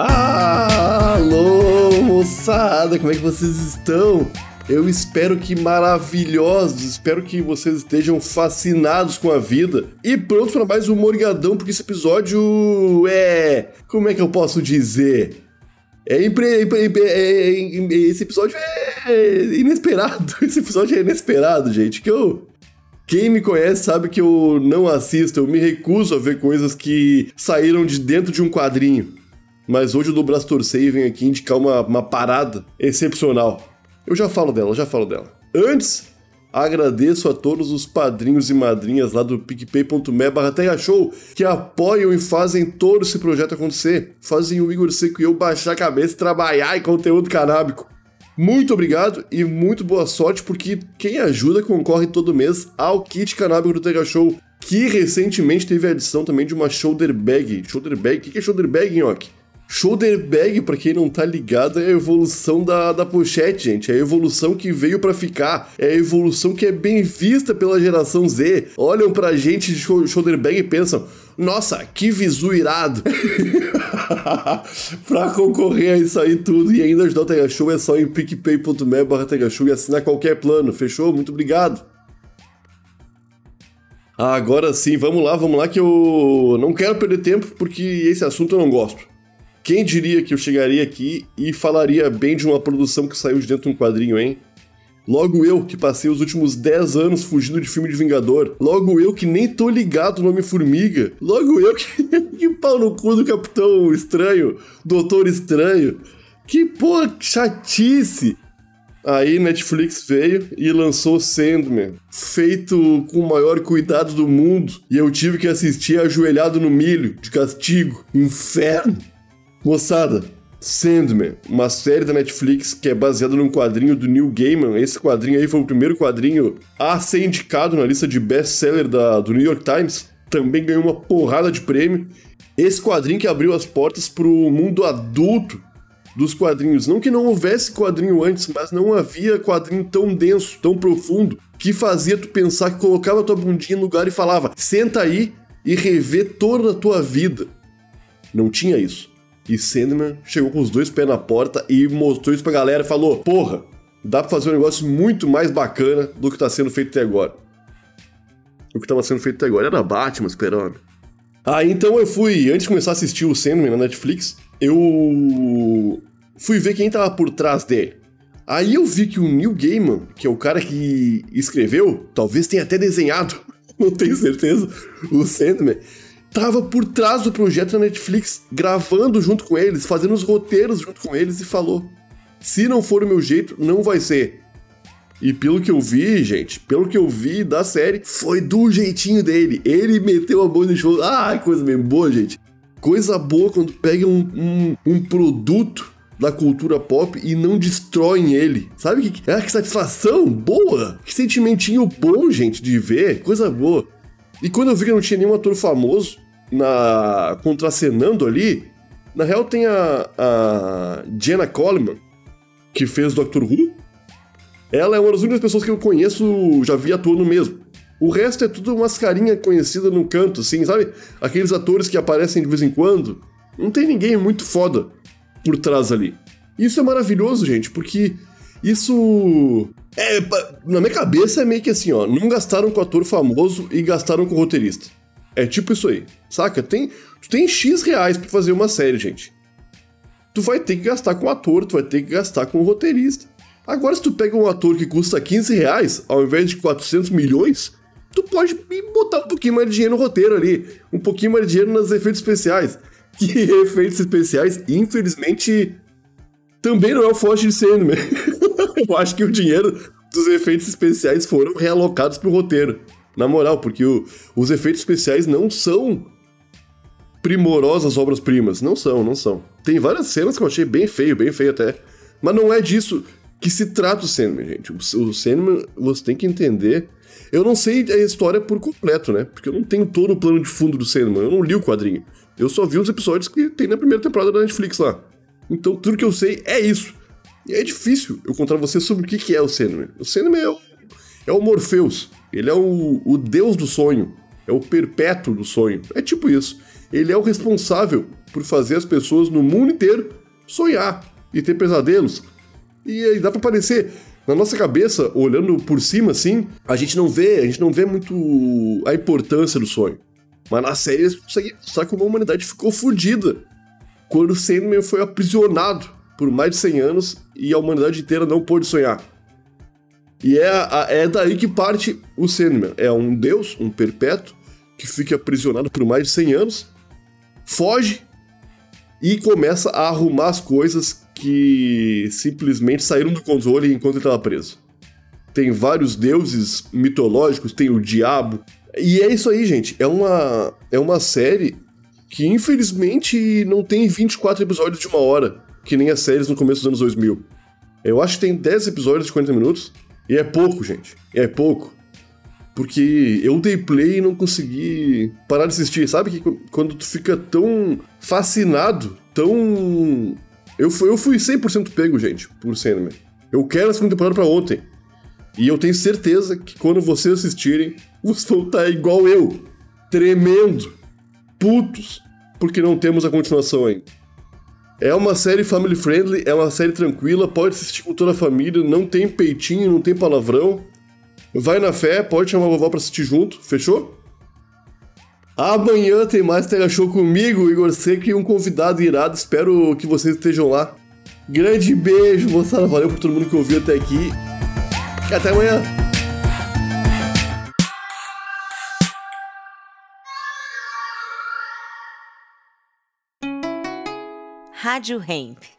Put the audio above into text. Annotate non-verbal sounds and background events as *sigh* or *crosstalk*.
Alô, moçada, como é que vocês estão? Eu espero que maravilhosos, espero que vocês estejam fascinados com a vida e prontos para mais um Morgadão, porque esse episódio é. Como é que eu posso dizer? É, impre, impre, é, é esse episódio é inesperado. *laughs* Esse episódio é inesperado, gente. Que eu, quem me conhece sabe que eu não assisto, eu me recuso a ver coisas que saíram de dentro de um quadrinho. Mas hoje o torcer e venho aqui indicar uma, uma parada excepcional. Eu já falo dela, já falo dela. Antes, agradeço a todos os padrinhos e madrinhas lá do picpay.me barra show que apoiam e fazem todo esse projeto acontecer. Fazem o Igor Seco e eu baixar a cabeça e trabalhar em conteúdo canábico. Muito obrigado e muito boa sorte, porque quem ajuda concorre todo mês ao kit canábico do Tega Show, que recentemente teve a edição também de uma shoulder bag. Shoulder bag? O que é shoulder bag, Nhoque? Shoulder bag, pra quem não tá ligado, é a evolução da, da pochete, gente. É a evolução que veio para ficar. É a evolução que é bem vista pela geração Z. Olham pra gente de shoulder bag e pensam: nossa, que visu irado! *laughs* pra concorrer a isso aí tudo e ainda ajudar o Tega Show é só em picpay.me barra e assinar qualquer plano, fechou? Muito obrigado! Agora sim, vamos lá, vamos lá que eu não quero perder tempo porque esse assunto eu não gosto. Quem diria que eu chegaria aqui e falaria bem de uma produção que saiu de dentro de um quadrinho, hein? Logo eu, que passei os últimos 10 anos fugindo de filme de Vingador. Logo eu, que nem tô ligado no Homem-Formiga. Logo eu, que... *laughs* que pau no cu do Capitão Estranho, Doutor Estranho. Que porra chatice. Aí Netflix veio e lançou Sandman, feito com o maior cuidado do mundo, e eu tive que assistir ajoelhado no milho, de castigo. Inferno. Moçada, Sandman, uma série da Netflix que é baseada num quadrinho do Neil Gaiman. Esse quadrinho aí foi o primeiro quadrinho a ser indicado na lista de best-seller do New York Times. Também ganhou uma porrada de prêmio. Esse quadrinho que abriu as portas para o mundo adulto dos quadrinhos. Não que não houvesse quadrinho antes, mas não havia quadrinho tão denso, tão profundo, que fazia tu pensar que colocava tua bundinha no lugar e falava: senta aí e revê toda a tua vida. Não tinha isso. E Sandman chegou com os dois pés na porta e mostrou isso pra galera e falou: Porra, dá pra fazer um negócio muito mais bacana do que tá sendo feito até agora. O que tava sendo feito até agora era Batman esperando. Aí então eu fui, antes de começar a assistir o Sandman na Netflix, eu fui ver quem tava por trás dele. Aí eu vi que o Neil Gaiman, que é o cara que escreveu, talvez tenha até desenhado, *laughs* não tenho certeza, o Sandman, tava por trás do projeto da Netflix, gravando junto com eles, fazendo os roteiros junto com eles e falou: se não for o meu jeito, não vai ser. E pelo que eu vi, gente, pelo que eu vi da série, foi do jeitinho dele. Ele meteu a mão no show. Ah, coisa bem boa, gente. Coisa boa quando pega um, um, um produto da cultura pop e não destroem ele. Sabe que, é que satisfação boa? Que sentimentinho bom, gente, de ver. Coisa boa. E quando eu vi que não tinha nenhum ator famoso na contracenando ali, na real tem a, a Jenna Coleman, que fez Doctor Who. Ela é uma das únicas pessoas que eu conheço, já vi atuando mesmo. O resto é tudo mascarinha conhecida no canto, assim, sabe? Aqueles atores que aparecem de vez em quando. Não tem ninguém muito foda por trás ali. Isso é maravilhoso, gente, porque isso. É, na minha cabeça é meio que assim, ó. Não gastaram com ator famoso e gastaram com roteirista. É tipo isso aí, saca? Tem, tu tem X reais pra fazer uma série, gente. Tu vai ter que gastar com ator, tu vai ter que gastar com roteirista. Agora, se tu pega um ator que custa 15 reais, ao invés de 400 milhões, tu pode botar um pouquinho mais de dinheiro no roteiro ali, um pouquinho mais de dinheiro nos efeitos especiais. Que *laughs* efeitos especiais, infelizmente, também não é o forte de Sandman. *laughs* eu acho que o dinheiro dos efeitos especiais foram realocados pro roteiro. Na moral, porque o, os efeitos especiais não são primorosas obras-primas. Não são, não são. Tem várias cenas que eu achei bem feio, bem feio até. Mas não é disso que se trata o Sandman, gente. O, o Sandman, você tem que entender. Eu não sei a história por completo, né? Porque eu não tenho todo o plano de fundo do Sandman. Eu não li o quadrinho. Eu só vi os episódios que tem na primeira temporada da Netflix lá. Então tudo que eu sei é isso. E é difícil eu contar você sobre o que é o Sandman. O Sandman é o, é o Morpheus. Ele é o, o deus do sonho. É o perpétuo do sonho. É tipo isso. Ele é o responsável por fazer as pessoas no mundo inteiro sonhar e ter pesadelos. E aí dá pra parecer, na nossa cabeça, olhando por cima assim, a gente não vê, a gente não vê muito a importância do sonho. Mas na série eles mostrar como a humanidade ficou fodida quando o Sandman foi aprisionado por mais de 100 anos e a humanidade inteira não pôde sonhar. E é, é daí que parte o Sandman. É um deus, um perpétuo, que fica aprisionado por mais de 100 anos, foge e começa a arrumar as coisas que simplesmente saíram do controle enquanto ele estava preso. Tem vários deuses mitológicos, tem o diabo. E é isso aí, gente. É uma, é uma série que infelizmente não tem 24 episódios de uma hora que nem as séries no começo dos anos 2000. Eu acho que tem 10 episódios de 40 minutos, e é pouco, gente. É pouco. Porque eu dei play e não consegui parar de assistir. Sabe que quando tu fica tão fascinado, tão. Eu fui, eu fui 100% pego, gente, por Sandman. Eu quero a segunda temporada pra ontem. E eu tenho certeza que quando vocês assistirem, *laughs* vocês vão estar tá igual eu, tremendo, putos, porque não temos a continuação ainda. É uma série family friendly, é uma série tranquila, pode assistir com toda a família, não tem peitinho, não tem palavrão. Vai na fé, pode chamar a vovó pra assistir junto, fechou? Amanhã tem mais Tega Show comigo, Igor Seco, e um convidado irado. Espero que vocês estejam lá. Grande beijo, moçada. Valeu por todo mundo que ouviu até aqui. Até amanhã. Rádio Hemp.